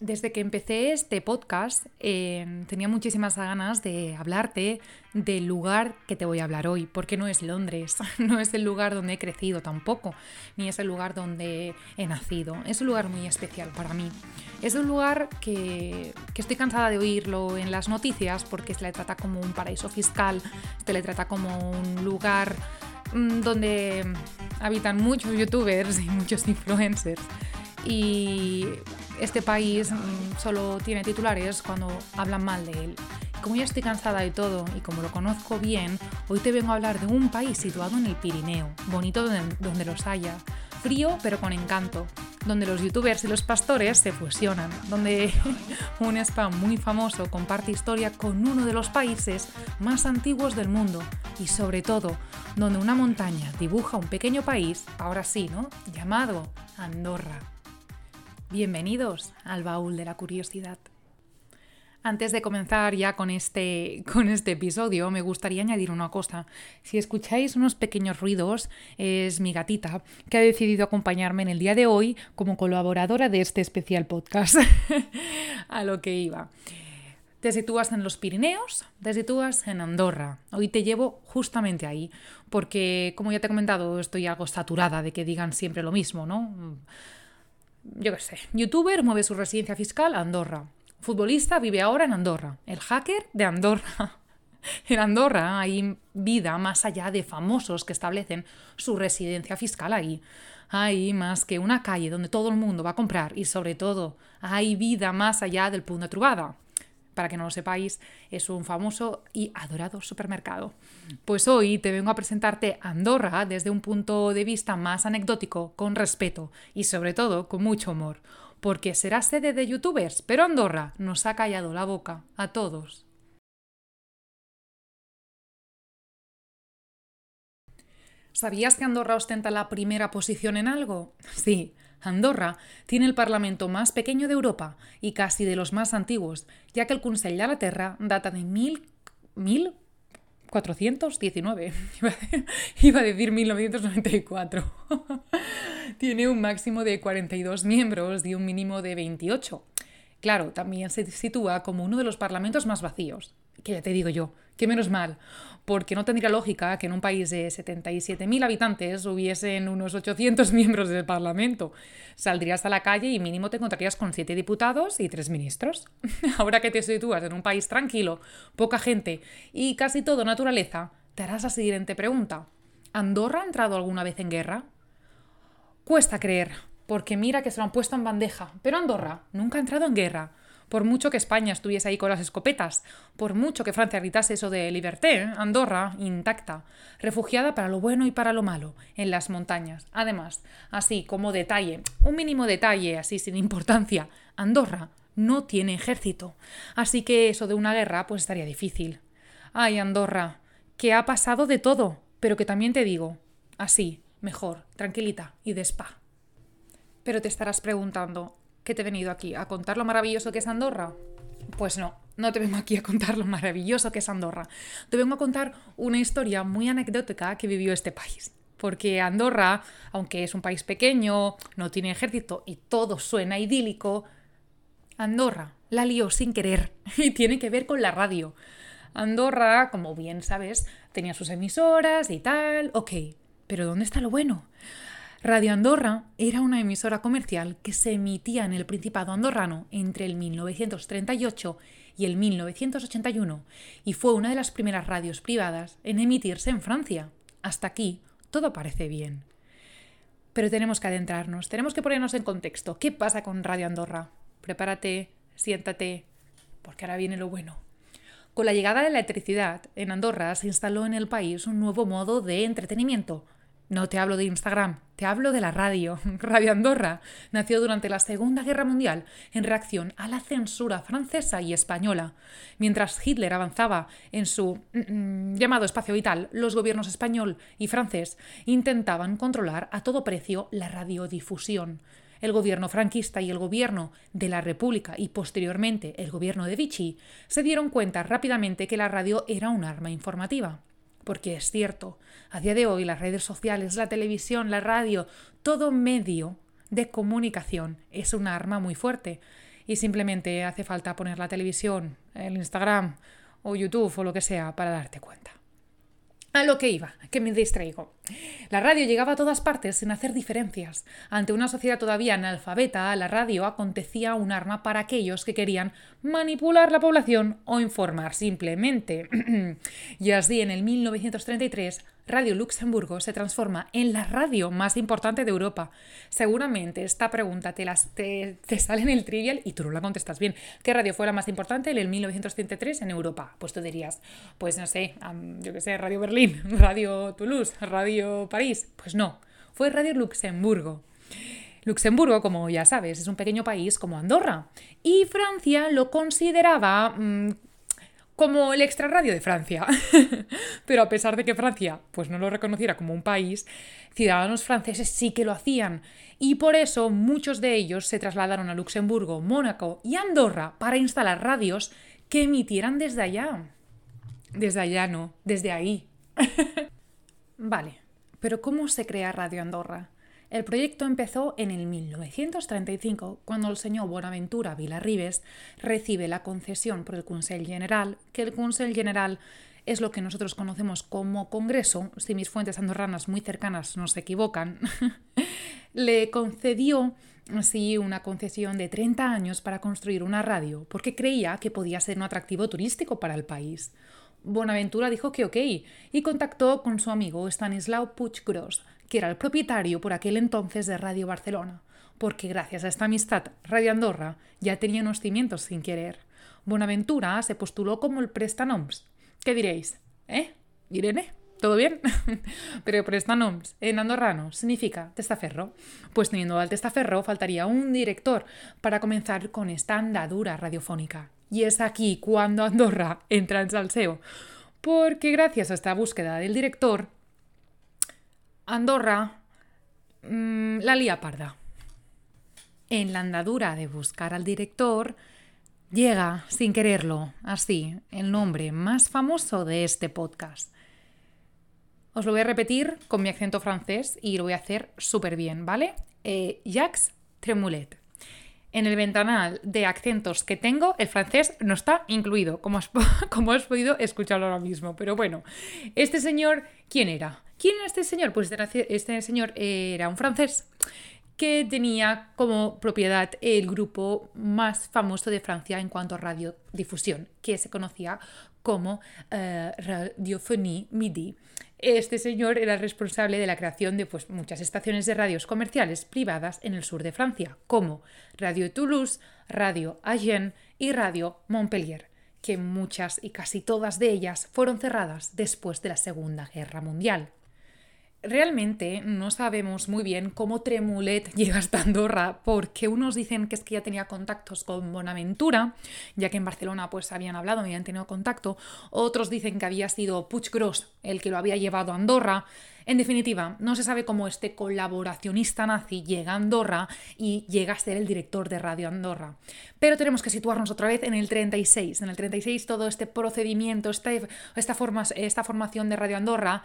Desde que empecé este podcast eh, tenía muchísimas ganas de hablarte del lugar que te voy a hablar hoy, porque no es Londres, no es el lugar donde he crecido tampoco, ni es el lugar donde he nacido. Es un lugar muy especial para mí. Es un lugar que, que estoy cansada de oírlo en las noticias porque se le trata como un paraíso fiscal, se le trata como un lugar mm, donde habitan muchos youtubers y muchos influencers. Y este país mm, solo tiene titulares cuando hablan mal de él. Como ya estoy cansada de todo y como lo conozco bien, hoy te vengo a hablar de un país situado en el Pirineo, bonito donde, los haya, frío pero con encanto, donde los youtubers y los pastores se fusionan, donde un spam muy famoso comparte historia con uno de los países más antiguos del mundo y sobre todo donde una montaña dibuja un pequeño país, ahora sí, ¿no? Llamado Andorra. Bienvenidos al baúl de la curiosidad. Antes de comenzar ya con este, con este episodio, me gustaría añadir una cosa. Si escucháis unos pequeños ruidos, es mi gatita, que ha decidido acompañarme en el día de hoy como colaboradora de este especial podcast. A lo que iba. Te sitúas en los Pirineos, te sitúas en Andorra. Hoy te llevo justamente ahí, porque como ya te he comentado, estoy algo saturada de que digan siempre lo mismo, ¿no? Yo qué sé, youtuber mueve su residencia fiscal a Andorra. Futbolista vive ahora en Andorra. El hacker de Andorra. En Andorra hay vida más allá de famosos que establecen su residencia fiscal ahí. Hay más que una calle donde todo el mundo va a comprar y sobre todo hay vida más allá del punto de para que no lo sepáis, es un famoso y adorado supermercado. Pues hoy te vengo a presentarte Andorra desde un punto de vista más anecdótico, con respeto y sobre todo con mucho humor, porque será sede de youtubers, pero Andorra nos ha callado la boca a todos. ¿Sabías que Andorra ostenta la primera posición en algo? Sí, Andorra tiene el parlamento más pequeño de Europa y casi de los más antiguos, ya que el Consell de la Terra data de mil, 1419. Iba a decir 1994. tiene un máximo de 42 miembros y un mínimo de 28. Claro, también se sitúa como uno de los parlamentos más vacíos. Que ya te digo yo, que menos mal, porque no tendría lógica que en un país de 77.000 habitantes hubiesen unos 800 miembros del Parlamento. Saldrías a la calle y mínimo te encontrarías con 7 diputados y 3 ministros. Ahora que te sitúas en un país tranquilo, poca gente y casi todo naturaleza, te harás la siguiente pregunta. ¿Andorra ha entrado alguna vez en guerra? Cuesta creer, porque mira que se lo han puesto en bandeja, pero Andorra nunca ha entrado en guerra. Por mucho que España estuviese ahí con las escopetas, por mucho que Francia gritase eso de liberté, Andorra, intacta, refugiada para lo bueno y para lo malo, en las montañas. Además, así como detalle, un mínimo detalle, así sin importancia, Andorra no tiene ejército. Así que eso de una guerra pues estaría difícil. Ay, Andorra, que ha pasado de todo, pero que también te digo, así, mejor, tranquilita y de spa. Pero te estarás preguntando, ¿Qué te he venido aquí? ¿A contar lo maravilloso que es Andorra? Pues no, no te vengo aquí a contar lo maravilloso que es Andorra. Te vengo a contar una historia muy anecdótica que vivió este país. Porque Andorra, aunque es un país pequeño, no tiene ejército y todo suena idílico, Andorra la lió sin querer y tiene que ver con la radio. Andorra, como bien sabes, tenía sus emisoras y tal, ok, pero ¿dónde está lo bueno? Radio Andorra era una emisora comercial que se emitía en el Principado andorrano entre el 1938 y el 1981 y fue una de las primeras radios privadas en emitirse en Francia. Hasta aquí todo parece bien. Pero tenemos que adentrarnos, tenemos que ponernos en contexto. ¿Qué pasa con Radio Andorra? Prepárate, siéntate, porque ahora viene lo bueno. Con la llegada de la electricidad, en Andorra se instaló en el país un nuevo modo de entretenimiento, no te hablo de Instagram, te hablo de la radio. Radio Andorra nació durante la Segunda Guerra Mundial en reacción a la censura francesa y española. Mientras Hitler avanzaba en su mm, mm, llamado espacio vital, los gobiernos español y francés intentaban controlar a todo precio la radiodifusión. El gobierno franquista y el gobierno de la República y posteriormente el gobierno de Vichy se dieron cuenta rápidamente que la radio era un arma informativa. Porque es cierto, a día de hoy las redes sociales, la televisión, la radio, todo medio de comunicación es un arma muy fuerte. y simplemente hace falta poner la televisión, el Instagram o YouTube o lo que sea para darte cuenta. A lo que iba, que me distraigo. La radio llegaba a todas partes sin hacer diferencias. Ante una sociedad todavía analfabeta, la radio acontecía un arma para aquellos que querían manipular la población o informar simplemente. y así en el 1933 Radio Luxemburgo se transforma en la radio más importante de Europa. Seguramente esta pregunta te, sale en el trivial y tú no la contestas bien. ¿Qué radio fue la más importante en el 1933 en Europa? Pues tú dirías, pues no sé, yo qué sé, Radio Berlín, Radio Toulouse, Radio París. Pues no, fue Radio Luxemburgo. Luxemburgo, como ya sabes, es un pequeño país como Andorra. Y Francia lo consideraba mm, como el extrarradio de Francia. Pero a pesar de que Francia pues no lo reconociera como un país, ciudadanos franceses sí que lo hacían. Y por eso muchos de ellos se trasladaron a Luxemburgo, Mónaco y Andorra para instalar radios que emitieran desde allá. Desde allá no, desde ahí. vale, pero ¿cómo se crea Radio Andorra? El proyecto empezó en el 1935, cuando el señor Bonaventura Vilarribes recibe la concesión por el Consell General, que el Consell General es lo que nosotros conocemos como Congreso, si mis fuentes andorranas muy cercanas no se equivocan, le concedió así una concesión de 30 años para construir una radio, porque creía que podía ser un atractivo turístico para el país. Bonaventura dijo que ok y contactó con su amigo Stanislao Puiggròs, que era el propietario por aquel entonces de Radio Barcelona, porque gracias a esta amistad Radio Andorra ya tenía unos cimientos sin querer. Buenaventura se postuló como el prestanoms. ¿Qué diréis? ¿Eh? Irene, ¿todo bien? Pero prestanoms en andorrano significa testaferro. Pues teniendo al testaferro faltaría un director para comenzar con esta andadura radiofónica. Y es aquí cuando Andorra entra en salseo. Porque gracias a esta búsqueda del director, Andorra, mm, la lía parda. En la andadura de buscar al director, llega, sin quererlo, así, el nombre más famoso de este podcast. Os lo voy a repetir con mi acento francés y lo voy a hacer súper bien, ¿vale? Eh, Jacques Tremoulet. En el ventanal de acentos que tengo, el francés no está incluido, como has, como podido escucharlo ahora mismo. Pero bueno, este señor, ¿quién era? ¿Quién era este señor? Pues este, este señor era un francés que tenía como propiedad el grupo más famoso de Francia en cuanto a radiodifusión, que se conocía como uh, Radiophonie Midi. Este señor era responsable de la creación de pues, muchas estaciones de radios comerciales privadas en el sur de Francia, como Radio Toulouse, Radio Agen y Radio Montpellier, que muchas y casi todas de ellas fueron cerradas después de la Segunda Guerra Mundial. Realmente no sabemos muy bien cómo Tremulet llega hasta Andorra, porque unos dicen que es que ya tenía contactos con Bonaventura, ya que en Barcelona pues habían hablado, habían tenido contacto, otros dicen que había sido Puiggròs el que lo había llevado a Andorra. En definitiva, no se sabe cómo este colaboracionista nazi llega a Andorra y llega a ser el director de Radio Andorra. Pero tenemos que situarnos otra vez en el 36. En el 36 todo este procedimiento, esta, esta, esta formación de Radio Andorra,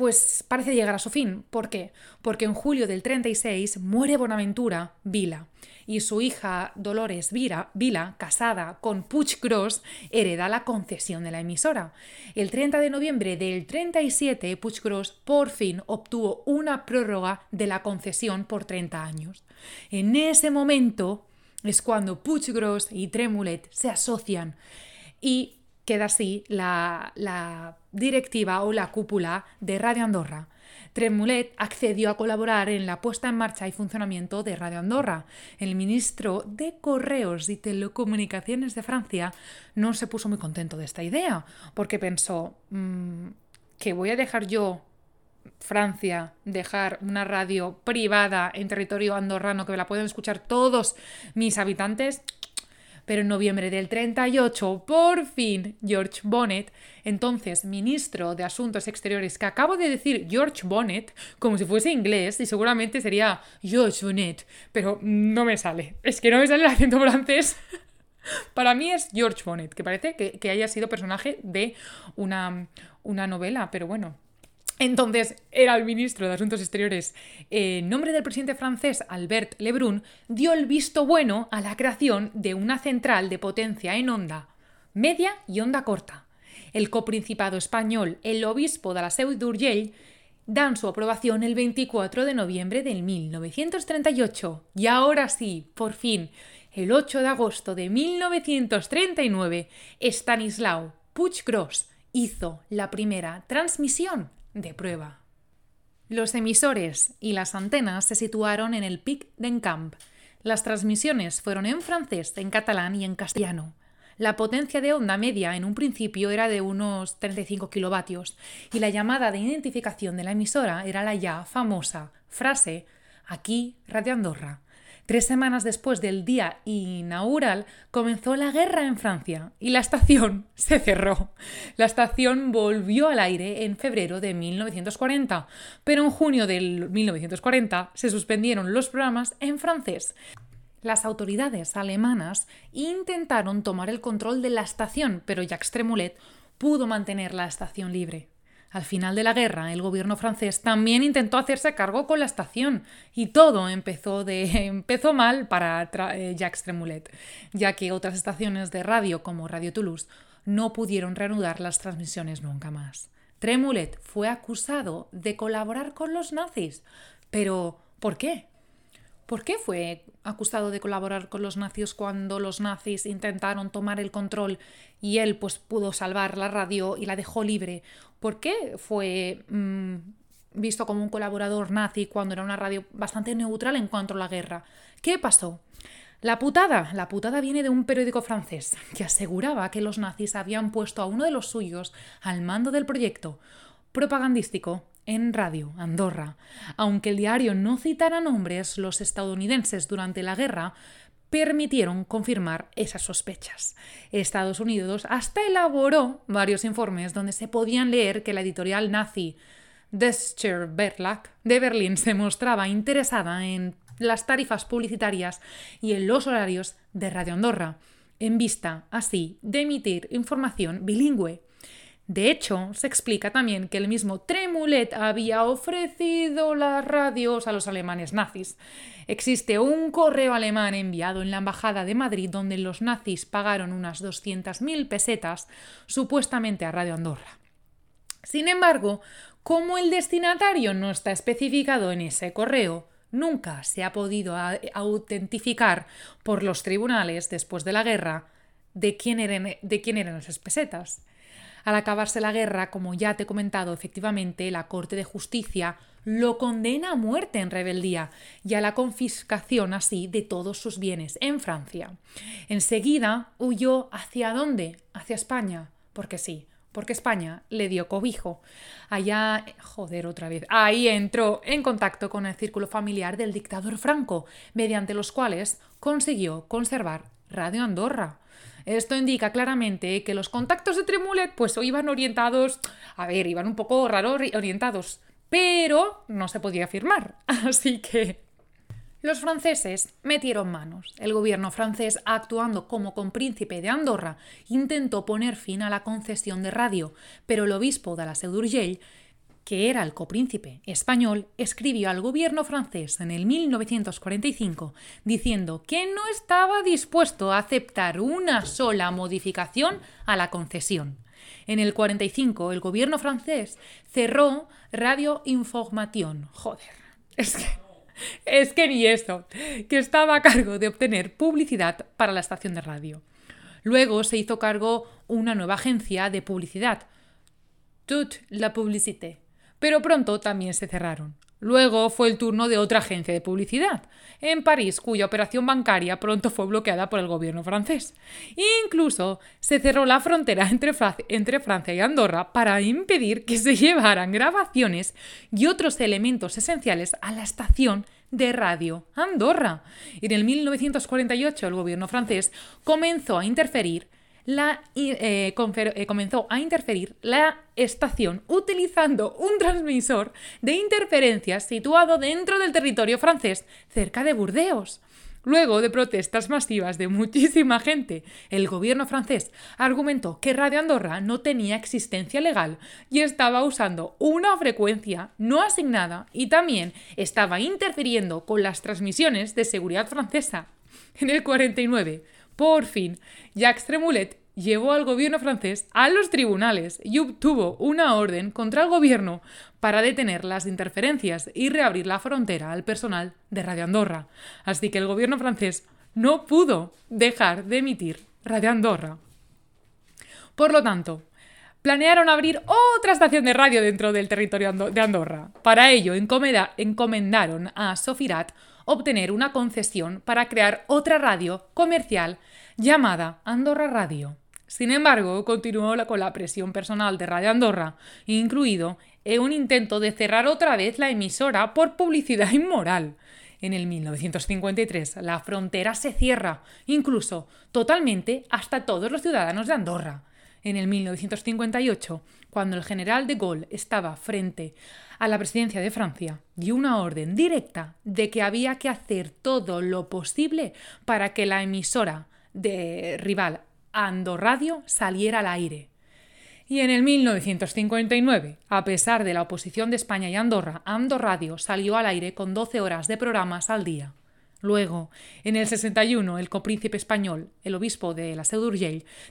pues parece llegar a su fin. ¿Por qué? Porque en julio del 36 muere Bonaventura Vila y su hija Dolores Vila, casada con Puiggròs, hereda la concesión de la emisora. El 30 de noviembre del 37, Puiggròs por fin obtuvo una prórroga de la concesión por 30 años. En ese momento es cuando Puiggròs y Tremulet se asocian y queda así la, directiva o la cúpula de Radio Andorra. Tremulet accedió a colaborar en la puesta en marcha y funcionamiento de Radio Andorra. El ministro de Correos y Telecomunicaciones de Francia no se puso muy contento de esta idea, porque pensó mm, que voy a dejar yo Francia dejar una radio privada en territorio andorrano que la pueden escuchar todos mis habitantes, pero en noviembre del 38, por fin, George Bonnet, entonces ministro de Asuntos Exteriores, que acabo de decir George Bonnet como si fuese inglés y seguramente sería George Bonnet, pero no me sale. Es que no me sale el acento francés. Para mí es George Bonnet, que parece que, haya sido personaje de una, una novela, pero bueno, Entonces era el ministro de Asuntos Exteriores, en nombre del presidente francés Albert Lebrun, dio el visto bueno a la creación de una central de potencia en onda media y onda corta. El coprincipado español, el obispo de la Seu d'Urgell, dan su aprobación el 24 de noviembre del 1938. Y ahora sí, por fin, el 8 de agosto de 1939, Stanislao Puiggròs hizo la primera transmisión de prueba. Los emisores y las antenas se situaron en el Pic d'Encamp. Las transmisiones fueron en francés, en catalán y en castellano. La potencia de onda media en un principio era de unos 35 kilovatios y la llamada de identificación de la emisora era la ya famosa frase Aquí Radio Andorra, Tres semanas después del día inaugural comenzó la guerra en Francia y la estación se cerró. La estación volvió al aire en febrero de 1940, pero en junio de 1940 se suspendieron los programas en francés. Las autoridades alemanas intentaron tomar el control de la estación, pero Jacques Tremoulet pudo mantener la estación libre. Al final de la guerra, el gobierno francés también intentó hacerse cargo con la estación y todo empezó, de, empezó mal para eh, Jacques Tremoulet, ya que otras estaciones de radio como Radio Toulouse no pudieron reanudar las transmisiones nunca más. Tremoulet fue acusado de colaborar con los nazis. Pero, ¿por qué? ¿Por qué fue acusado de colaborar con los nazis cuando los nazis intentaron tomar el control y él pues pudo salvar la radio y la dejó libre? ¿Por qué fue mm, visto como un colaborador nazi cuando era una radio bastante neutral en cuanto a la guerra? ¿Qué pasó? La putada, la putada viene de un periódico francés que aseguraba que los nazis habían puesto a uno de los suyos al mando del proyecto propagandístico en Radio Andorra. Aunque el diario no citara nombres, los estadounidenses durante la guerra permitieron confirmar esas sospechas. Estados Unidos hasta elaboró varios informes donde se podían leer que la editorial nazi Descher Verlag de Berlín se mostraba interesada en las tarifas publicitarias y en los horarios de Radio Andorra, en vista, así, de emitir información bilingüe. De hecho, se explica también que el mismo Tremulet había ofrecido las radios a los alemanes nazis. Existe un correo alemán enviado en la Embajada de Madrid donde los nazis pagaron unas 200.000 pesetas supuestamente a Radio Andorra. Sin embargo, como el destinatario no está especificado en ese correo, nunca se ha podido autentificar por los tribunales después de la guerra de quién eran, de quién eran esas pesetas. Al acabarse la guerra, como ya te he comentado, efectivamente, la Corte de Justicia lo condena a muerte en rebeldía y a la confiscación así de todos sus bienes en Francia. Enseguida huyó hacia dónde? Hacia España, porque sí, porque España le dio cobijo. Allá, joder, otra vez, ahí entró en contacto con el círculo familiar del dictador Franco, mediante los cuales consiguió conservar Radio Andorra. Esto indica claramente que los contactos de Tremulet pues iban orientados, a ver, iban un poco raro orientados, pero no se podía afirmar. Así que los franceses metieron manos. El gobierno francés, actuando como compríncipe de Andorra, intentó poner fin a la concesión de radio, pero el obispo de la Seu d'Urgell que era el copríncipe español, escribió al gobierno francés en el 1945 diciendo que no estaba dispuesto a aceptar una sola modificación a la concesión. En el 45 el gobierno francés cerró Radio Information. Joder, es que es que ni eso, que estaba a cargo de obtener publicidad para la estación de radio. Luego se hizo cargo una nueva agencia de publicidad, Toute la Publicité, pero pronto también se cerraron. Luego fue el turno de otra agencia de publicidad, en París, cuya operación bancaria pronto fue bloqueada por el gobierno francés. Incluso se cerró la frontera entre, Francia y Andorra para impedir que se llevaran grabaciones y otros elementos esenciales a la estación de radio Andorra. En el 1948 el gobierno francés comenzó a interferir la, eh, eh, comenzó a interferir la estación utilizando un transmisor de interferencias situado dentro del territorio francés, cerca de Burdeos. Luego de protestas masivas de muchísima gente, el gobierno francés argumentó que Radio Andorra no tenía existencia legal y estaba usando una frecuencia no asignada y también estaba interfiriendo con las transmisiones de seguridad francesa. En el 49, por fin, Jacques Tremoulet llevó al gobierno francés a los tribunales y obtuvo una orden contra el gobierno para detener las interferencias y reabrir la frontera al personal de Radio Andorra. Así que el gobierno francés no pudo dejar de emitir Radio Andorra. Por lo tanto, planearon abrir otra estación de radio dentro del territorio de Andorra. Para ello, encomendaron a Sofirat obtener una concesión para crear otra radio comercial llamada Andorra Radio. Sin embargo, continuó con la presión personal de Radio Andorra, incluido en un intento de cerrar otra vez la emisora por publicidad inmoral. En el 1953 la frontera se cierra, incluso totalmente hasta todos los ciudadanos de Andorra. En el 1958, cuando el general de Gaulle estaba frente a la presidencia de Francia, dio una orden directa de que había que hacer todo lo posible para que la emisora de rival Andorradio saliera al aire. Y en el 1959, a pesar de la oposición de España y Andorra, Andorradio salió al aire con 12 horas de programas al día. Luego, en el 61, el copríncipe español, el obispo de la Seu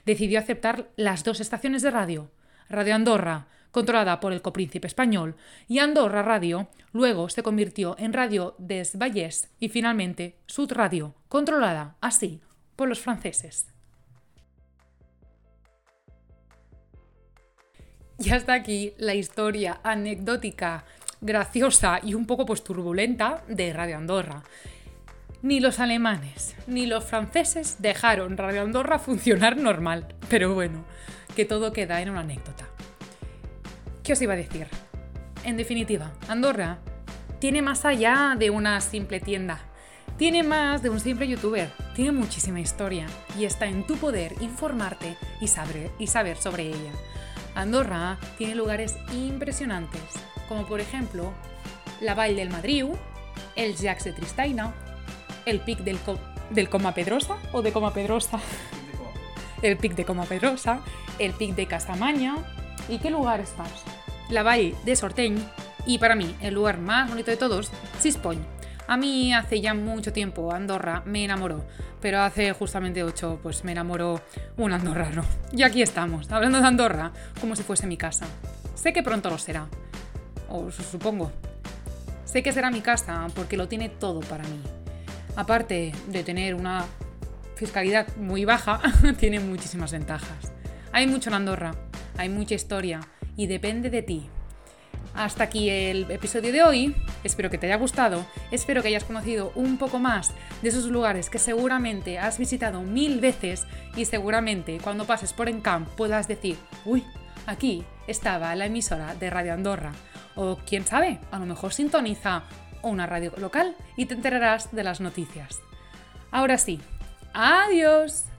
decidió aceptar las dos estaciones de radio, Radio Andorra, controlada por el copríncipe español, y Andorra Radio luego se convirtió en Radio des Valles y finalmente Sud Radio, controlada así por los franceses. Y hasta aquí la historia anecdótica, graciosa y un poco pues turbulenta de Radio Andorra. Ni los alemanes ni los franceses dejaron Radio Andorra funcionar normal, pero bueno, que todo queda en una anécdota. ¿Qué os iba a decir? En definitiva, Andorra tiene más allá de una simple tienda. Tiene más de un simple youtuber, tiene muchísima historia y está en tu poder informarte y saber, y saber sobre ella. Andorra tiene lugares impresionantes, como por ejemplo la Vall del Madriu, el Jax de Tristaina, el pic del, del Coma Pedrosa o de Coma Pedrosa, el pic de Coma Pedrosa, el pic de Casamaña y qué lugares más. La Vall de Sorteñ y para mí el lugar más bonito de todos, Cispoñ. A mí hace ya mucho tiempo Andorra me enamoró, pero hace justamente ocho pues me enamoró un andorrano. Y aquí estamos, hablando de Andorra como si fuese mi casa. Sé que pronto lo será, o supongo. Sé que será mi casa porque lo tiene todo para mí. Aparte de tener una fiscalidad muy baja, tiene muchísimas ventajas. Hay mucho en Andorra, hay mucha historia y depende de ti hasta aquí el episodio de hoy. Espero que te haya gustado. Espero que hayas conocido un poco más de esos lugares que seguramente has visitado mil veces y seguramente cuando pases por Encamp puedas decir, uy, aquí estaba la emisora de Radio Andorra. O quién sabe, a lo mejor sintoniza una radio local y te enterarás de las noticias. Ahora sí, adiós.